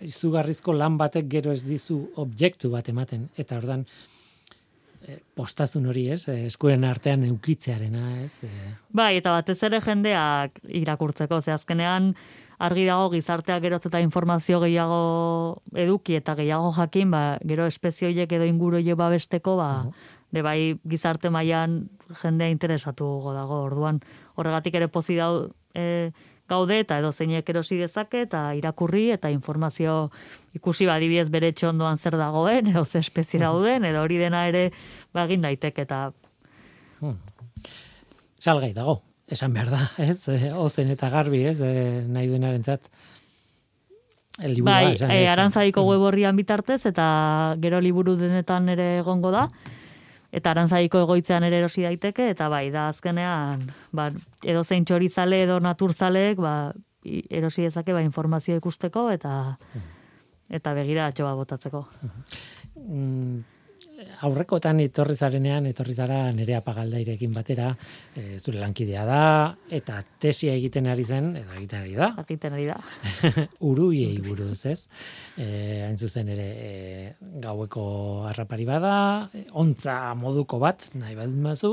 izugarrizko lan batek gero ez dizu objektu bat ematen, eta ordan e, postazun hori, ez? E, eskuen artean eukitzearena, ez? E, Bai, eta batez ere jendeak irakurtzeko, ze azkenean argi dago gizarteak geroz eta informazio gehiago eduki eta gehiago jakin, ba, gero espezio horiek edo inguru horiek babesteko, ba, de bai gizarte mailan jendea interesatu dago, orduan horregatik ere pozi dau, e, gaude eta edo zeinek erosi dezake eta irakurri eta informazio ikusi badibidez bere txondoan zer dagoen, edo ze espezie dauden, edo hori dena ere ba, egin daiteke eta salgai dago, esan behar da, ez? E, ozen eta garbi, ez? E, nahi duenaren zat. El liburu, bai, esan e, arantzadiko web horrian bitartez eta gero liburu denetan ere egongo da. Eta arantzadiko egoitzean ere erosi daiteke, eta bai, da azkenean, ba, edo zein txorizale edo naturzaleek, ba, erosi dezake ba, informazio ikusteko eta eta begira atxoa botatzeko. Mm, aurrekotan etorri zarenean, etorri zara nerea pagaldairekin batera, e, zure lankidea da, eta tesia egiten ari zen, edo egiten ari da, Jakiten ari da. urubiei buruz, ez? E, hain zuzen ere e, gaueko harrapari bada, ontza moduko bat, nahi badut mazu,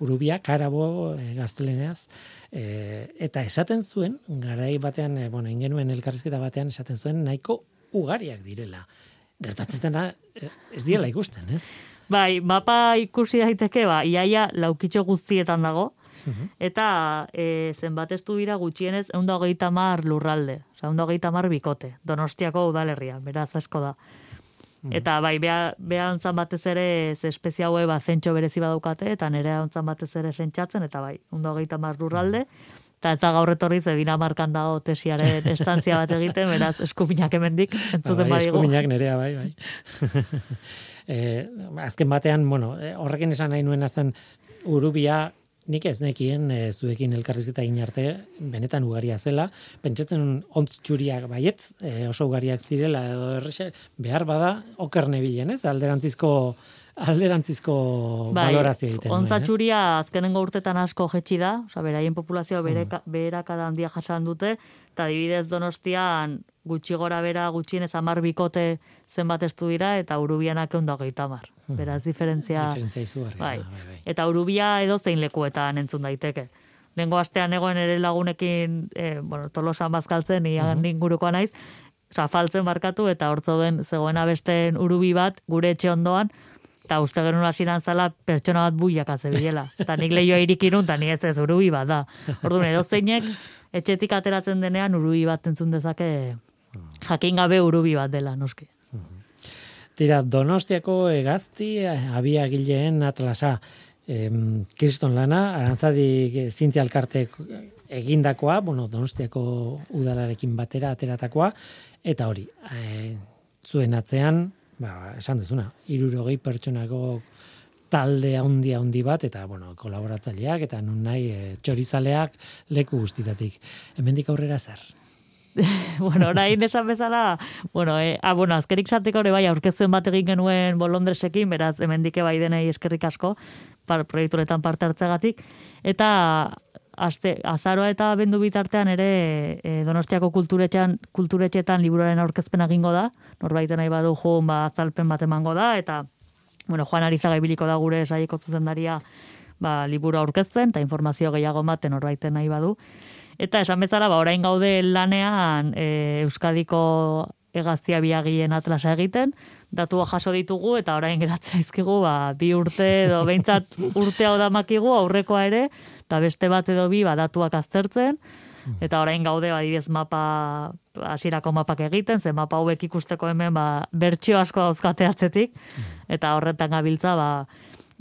urubia, karabo e, gazteleneaz, e, eta esaten zuen, garai batean, e, bueno, ingenuen elkarrizketa batean esaten zuen, nahiko ugariak direla. Gertatzen dena, e, ez diela ikusten, ez? Bai, mapa ikusi daiteke, ba, iaia laukitxo guztietan dago, eta e, zenbatestu dira gutxienez egun hogeita mar lurralde, oza, egun hogeita mar bikote, donostiako udalerria, beraz asko da. Eta bai, bea, bea ontzan batez ere ze espezia haue ba, zentxo berezi badaukate, eta nire ontzan batez ere zentxatzen, eta bai, egun hogeita mar lurralde, eta ez da gaur etorri ze Dinamarkan dago tesiaren estantzia bat egiten, beraz eskupinak hemendik entzuten bai, badigu. eskuminak nerea, bai, bai. e, azken batean, bueno, eh, horrekin esan nahi nuen zen urubia nik ez nekien e, zuekin elkarrizketa egin arte benetan ugaria zela, pentsatzen ontz txuriak baietz, e, oso ugariak zirela edo errexe, behar bada oker nebilen, ez? Alderantzizko alderantzizko egiten duen, Bai, Ontza ez? txuria azkenengo urtetan asko jetxi da, osea, beraien populazioa Mm. bereka, beherakada handia jasan dute, eta adibidez donostian gutxi gora bera gutxienez amar bikote zenbat estu dira, eta urubianak egun dagoita amar. Beraz, diferentzia... Mm. Diferentzia izugarria, Bai. bai, bai. Eta urubia edo zein lekuetan entzun daiteke. Lengo astean egoen ere lagunekin, e, bueno, tolosan bazkaltzen, ian ingurukoa naiz, Osa, faltzen markatu eta hortzo den zegoena besten urubi bat gure etxe ondoan, eta uste genuen hasieran zala pertsona bat buiaka zebilela. Eta nik lehioa irikinun, eta ni ez ez urubi bat da. Orduan, edo zeinek etxetik ateratzen denean urubi bat entzun dezake jakin gabe urubi bat dela, noski. Tira, Donostiako egazti abiagileen atlasa. Kriston lana, arantzadik eh, zintzia elkartek egindakoa, bueno, Donostiako udalarekin batera ateratakoa, eta hori, e, zuen atzean, ba, esan duzuna, irurogei pertsonako talde handi handi bat, eta, bueno, kolaboratzaileak, eta nun nahi, e, txorizaleak leku guztitatik. Hemendik aurrera zer? bueno, orain esan bezala, bueno, eh, ah, bueno, azkerik sarteko ere bai, aurkezuen bat egin genuen Bolondresekin, beraz, hemendike bai denei eskerrik asko, par, proiekturetan parte hartzegatik, eta aste, azaroa eta bendu bitartean ere e, Donostiako kulturetxean, kulturetxetan liburuaren aurkezpen egingo da, norbaiten nahi badu joan ba, azalpen bat emango da, eta bueno, Juan Arizaga ibiliko da gure saieko zuzendaria ba, liburu aurkezten, eta informazio gehiago ematen norbaiten nahi badu. Eta esan bezala, ba, orain gaude lanean e, Euskadiko egaztia biagien atlasa egiten, datua jaso ditugu eta orain geratzen izkigu ba, bi urte edo behintzat urtea odamakigu aurrekoa ere, eta beste bat edo bi ba, datuak aztertzen, eta orain gaude ba, direz mapa hasierako mapak egiten, ze mapa hauek ikusteko hemen ba, bertxio asko dauzkate atzetik, eta horretan gabiltza ba,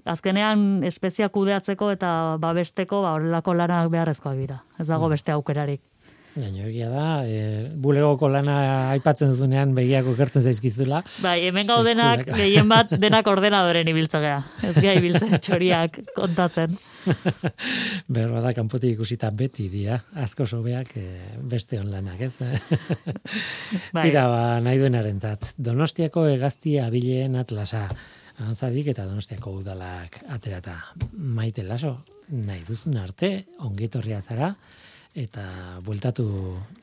azkenean espezia kudeatzeko eta babesteko ba, horrelako lanak beharrezkoak dira. Ez dago beste aukerarik. Gaino egia da, e, bulegoko lana aipatzen zunean begiako kertzen zaizkizula. Bai, hemen gaudenak gehien bat denak ordenadoren ibiltzea. Ez gai ibiltzen txoriak kontatzen. Berro da, kanpotik ikusita beti dia, asko sobeak e, beste onlanak, ez? bai. Tira, ba, nahi duenaren zat. Donostiako egazti abileen atlasa. Anantzadik eta donostiako udalak aterata. Maite laso, nahi duzun arte, ongitorria zara, eta bueltatu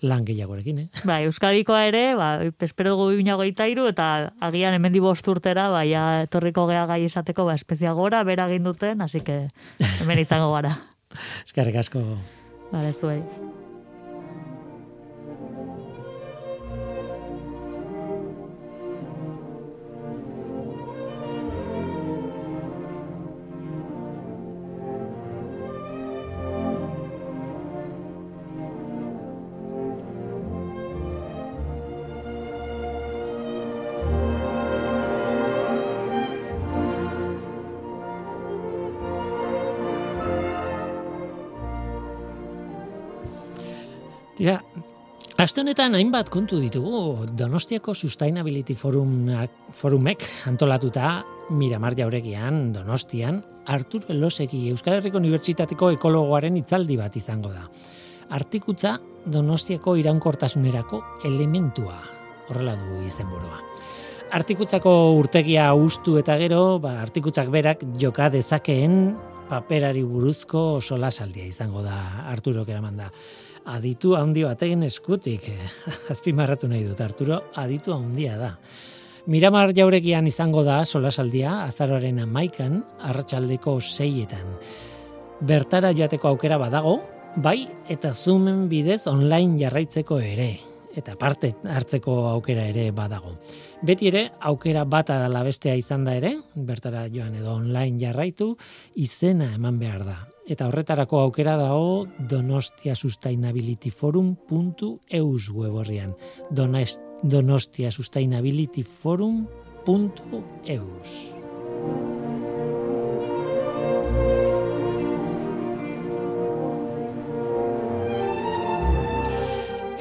lan gehiagorekin, eh? Ba, Euskadikoa ere, ba, espero dugu binago itairu, eta agian hemen bost urtera, ba, ja, etorriko geha gai esateko, ba, espezia gora, bera duten, hasi que hemen izango gara. Eskerrik asko. Bale, zuei. Aste honetan hainbat kontu ditugu Donostiako Sustainability Forum, Forumek antolatuta Miramar jauregian, Donostian, Artur Eloseki Euskal Herriko Unibertsitateko ekologoaren itzaldi bat izango da. Artikutza Donostiako iraunkortasunerako elementua, horrela du izenburua. Artikutzako urtegia ustu eta gero, ba, artikutzak berak joka dezakeen paperari buruzko solasaldia izango da Arturo Keramanda. da aditu handi batekin eskutik. Azpimarratu nahi dut, Arturo, aditu handia da. Miramar jaurekian izango da solasaldia azaroaren amaikan, arratsaldeko seietan. Bertara joateko aukera badago, bai eta zoomen bidez online jarraitzeko ere, eta parte hartzeko aukera ere badago. Beti ere, aukera bata dela bestea izan da ere, bertara joan edo online jarraitu, izena eman behar da eta horretarako aukera dago Donostia Sustainability Forum.eus web horrian. Donostia Sustainability Forum.eus.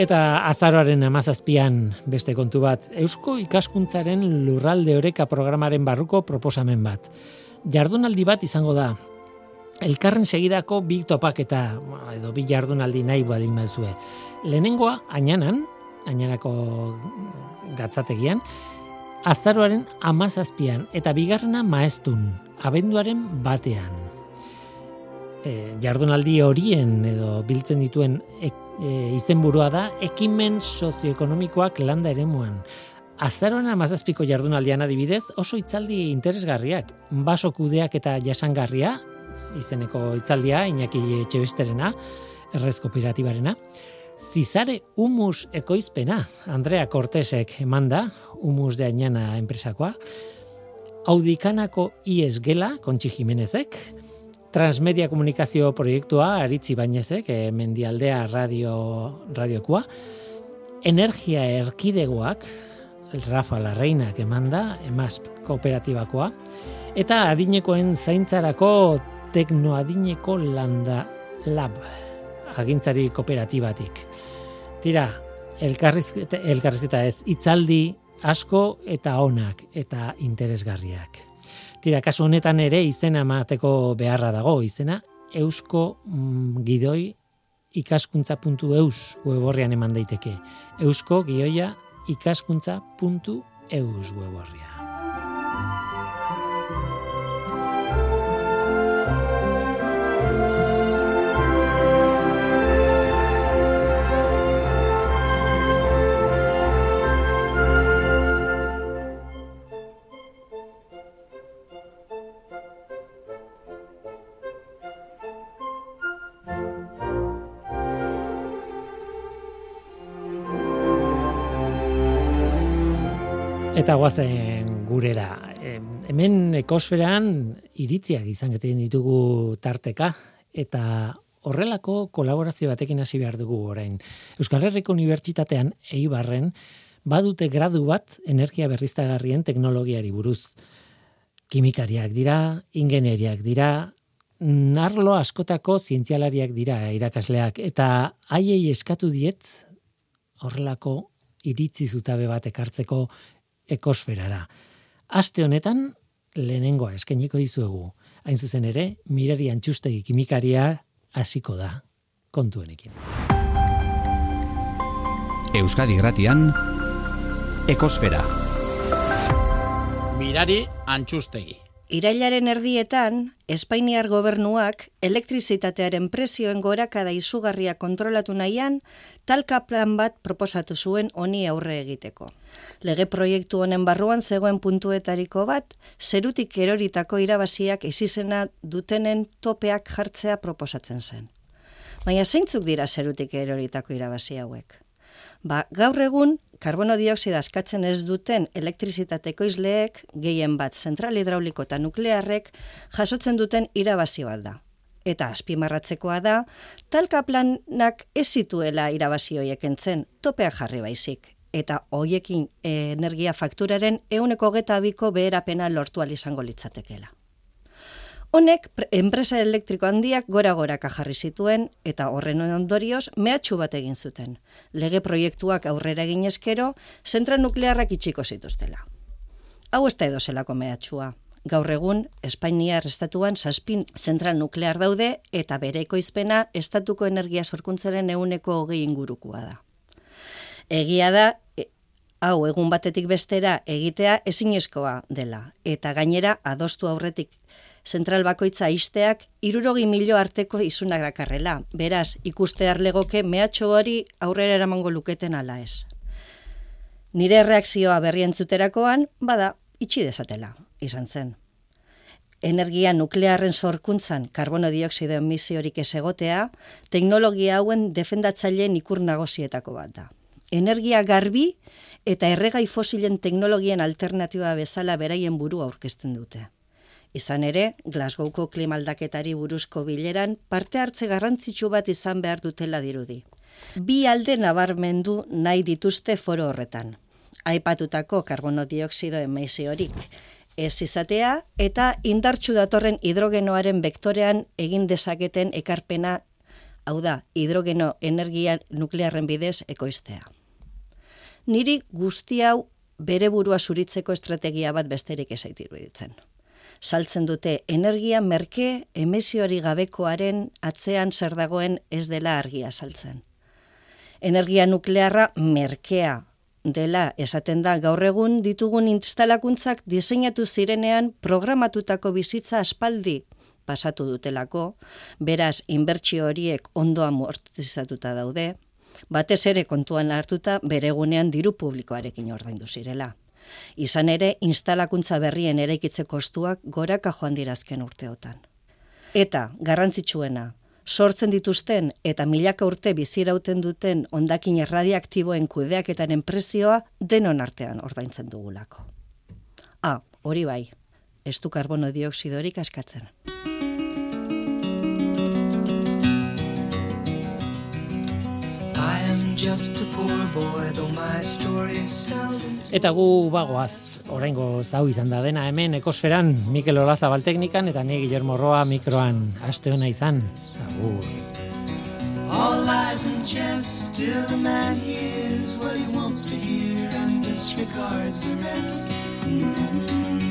Eta azaroaren amazazpian beste kontu bat, Eusko ikaskuntzaren lurralde oreka programaren barruko proposamen bat. Jardunaldi bat izango da, elkarren segidako bi topaketa edo bi jardunaldi nahi baldin bazue. Lehenengoa ainanan, ainanako gatzategian, azaroaren amazazpian eta bigarrena maestun, abenduaren batean. E, jardunaldi horien edo biltzen dituen e, e, izenburua da ekimen sozioekonomikoak landa ere muan. Azaroan amazazpiko jardunaldian adibidez oso itzaldi interesgarriak, baso kudeak eta jasangarria, izeneko itzaldia, Iñaki Etxebesterena, errez kooperatibarena. Zizare Humus ekoizpena, Andrea Cortesek emanda, Humus de Añana enpresakoa, Audikanako IES Gela, Kontxi Jimenezek, Transmedia Komunikazio Proiektua, Aritzi Bainezek, e, Mendialdea Radio, Radiokoa, Energia Erkidegoak, Rafa Larreinak emanda, Emaz Kooperatibakoa, eta adinekoen zaintzarako teknoadineko landa lab agintzari kooperatibatik. Tira, elkarrizketa, elkarrizketa ez, itzaldi asko eta onak eta interesgarriak. Tira, kasu honetan ere izena emateko beharra dago, izena eusko mm, gidoi ikaskuntza.eus weborrian eman daiteke. Eusko gioia ikaskuntza.eus weborrian. Eta guazen gurera. hemen ekosferan iritziak izan geten ditugu tarteka eta horrelako kolaborazio batekin hasi behar dugu orain. Euskal Herriko Unibertsitatean Eibarren badute gradu bat energia berriztagarrien teknologiari buruz. Kimikariak dira, ingeneriak dira, narlo askotako zientzialariak dira irakasleak eta haiei eskatu diet horrelako iritzi zutabe bat ekartzeko ekosferara. Aste honetan, lehenengoa eskeniko dizuegu. Hain zuzen ere, mirari antxustegi kimikaria hasiko da kontuenekin. Euskadi gratian, ekosfera. Mirari antxustegi. Irailaren erdietan, Espainiar gobernuak elektrizitatearen prezioen gorakada izugarria kontrolatu nahian, talka plan bat proposatu zuen honi aurre egiteko. Lege proiektu honen barruan zegoen puntuetariko bat, zerutik eroritako irabaziak izizena dutenen topeak jartzea proposatzen zen. Baina zeintzuk dira zerutik eroritako irabazi hauek? Ba, gaur egun, karbono dioksida askatzen ez duten elektrizitateko izleek, gehien bat zentral hidrauliko eta nuklearrek, jasotzen duten irabazi bat da. Eta azpimarratzekoa da, talka planak ez zituela irabazi entzen, topea jarri baizik. Eta hoiekin energia fakturaren euneko geta biko beherapena lortu izango litzatekela. Honek enpresa elektriko handiak gora goraka jarri zituen eta horren ondorioz mehatxu bat egin zuten. Lege proiektuak aurrera egin eskero, zentra nuklearrak itxiko zituztela. Hau ez da edo zelako mehatxua. Gaur egun, Espainia estatuan zazpin zentral nuklear daude eta bere ekoizpena estatuko energia sorkuntzaren euneko hogei ingurukua da. Egia da, e, hau egun batetik bestera egitea ezinezkoa dela eta gainera adostu aurretik zentral bakoitza isteak irurogi milo arteko izunak dakarrela. Beraz, ikuste arlegoke mehatxo hori aurrera eramango luketen ala ez. Nire reakzioa berri entzuterakoan, bada, itxi dezatela, izan zen. Energia nuklearren sorkuntzan karbono dioksido emisiorik ez egotea, teknologia hauen defendatzaileen ikur nagozietako bat da. Energia garbi eta erregai fosilen teknologien alternatiba bezala beraien burua aurkezten dute. Izan ere, Glasgowko klimaldaketari buruzko bileran parte hartze garrantzitsu bat izan behar dutela dirudi. Bi alde nabarmendu nahi dituzte foro horretan. Aipatutako karbono dioksido horik ez izatea eta indartsu datorren hidrogenoaren vektorean egin dezaketen ekarpena, hau da, hidrogeno energia nuklearren bidez ekoiztea. Niri guzti hau bere burua zuritzeko estrategia bat besterik ezaitiru ditzen saltzen dute energia merke emesioari gabekoaren atzean zer dagoen ez dela argia saltzen. Energia nuklearra merkea dela esaten da gaur egun ditugun instalakuntzak diseinatu zirenean programatutako bizitza aspaldi pasatu dutelako, beraz inbertsio horiek ondo amortizatuta daude, batez ere kontuan hartuta beregunean diru publikoarekin ordaindu zirela. Izan ere, instalakuntza berrien eraikitze kostuak goraka joan dirazken urteotan. Eta, garrantzitsuena, sortzen dituzten eta milaka urte bizirauten duten ondakin erradiaktiboen kudeaketaren prezioa denon artean ordaintzen dugulako. Ah, hori bai, ez du karbono dioksidorik askatzen. Eta gu bagoaz, oraingo zau izan da dena hemen ekosferan Mikel Olaza balteknikan eta ni Guillermo Roa mikroan aste hona izan. Agur. All lies and jest, still the man hears what he wants to hear and disregards the rest. Mm -hmm.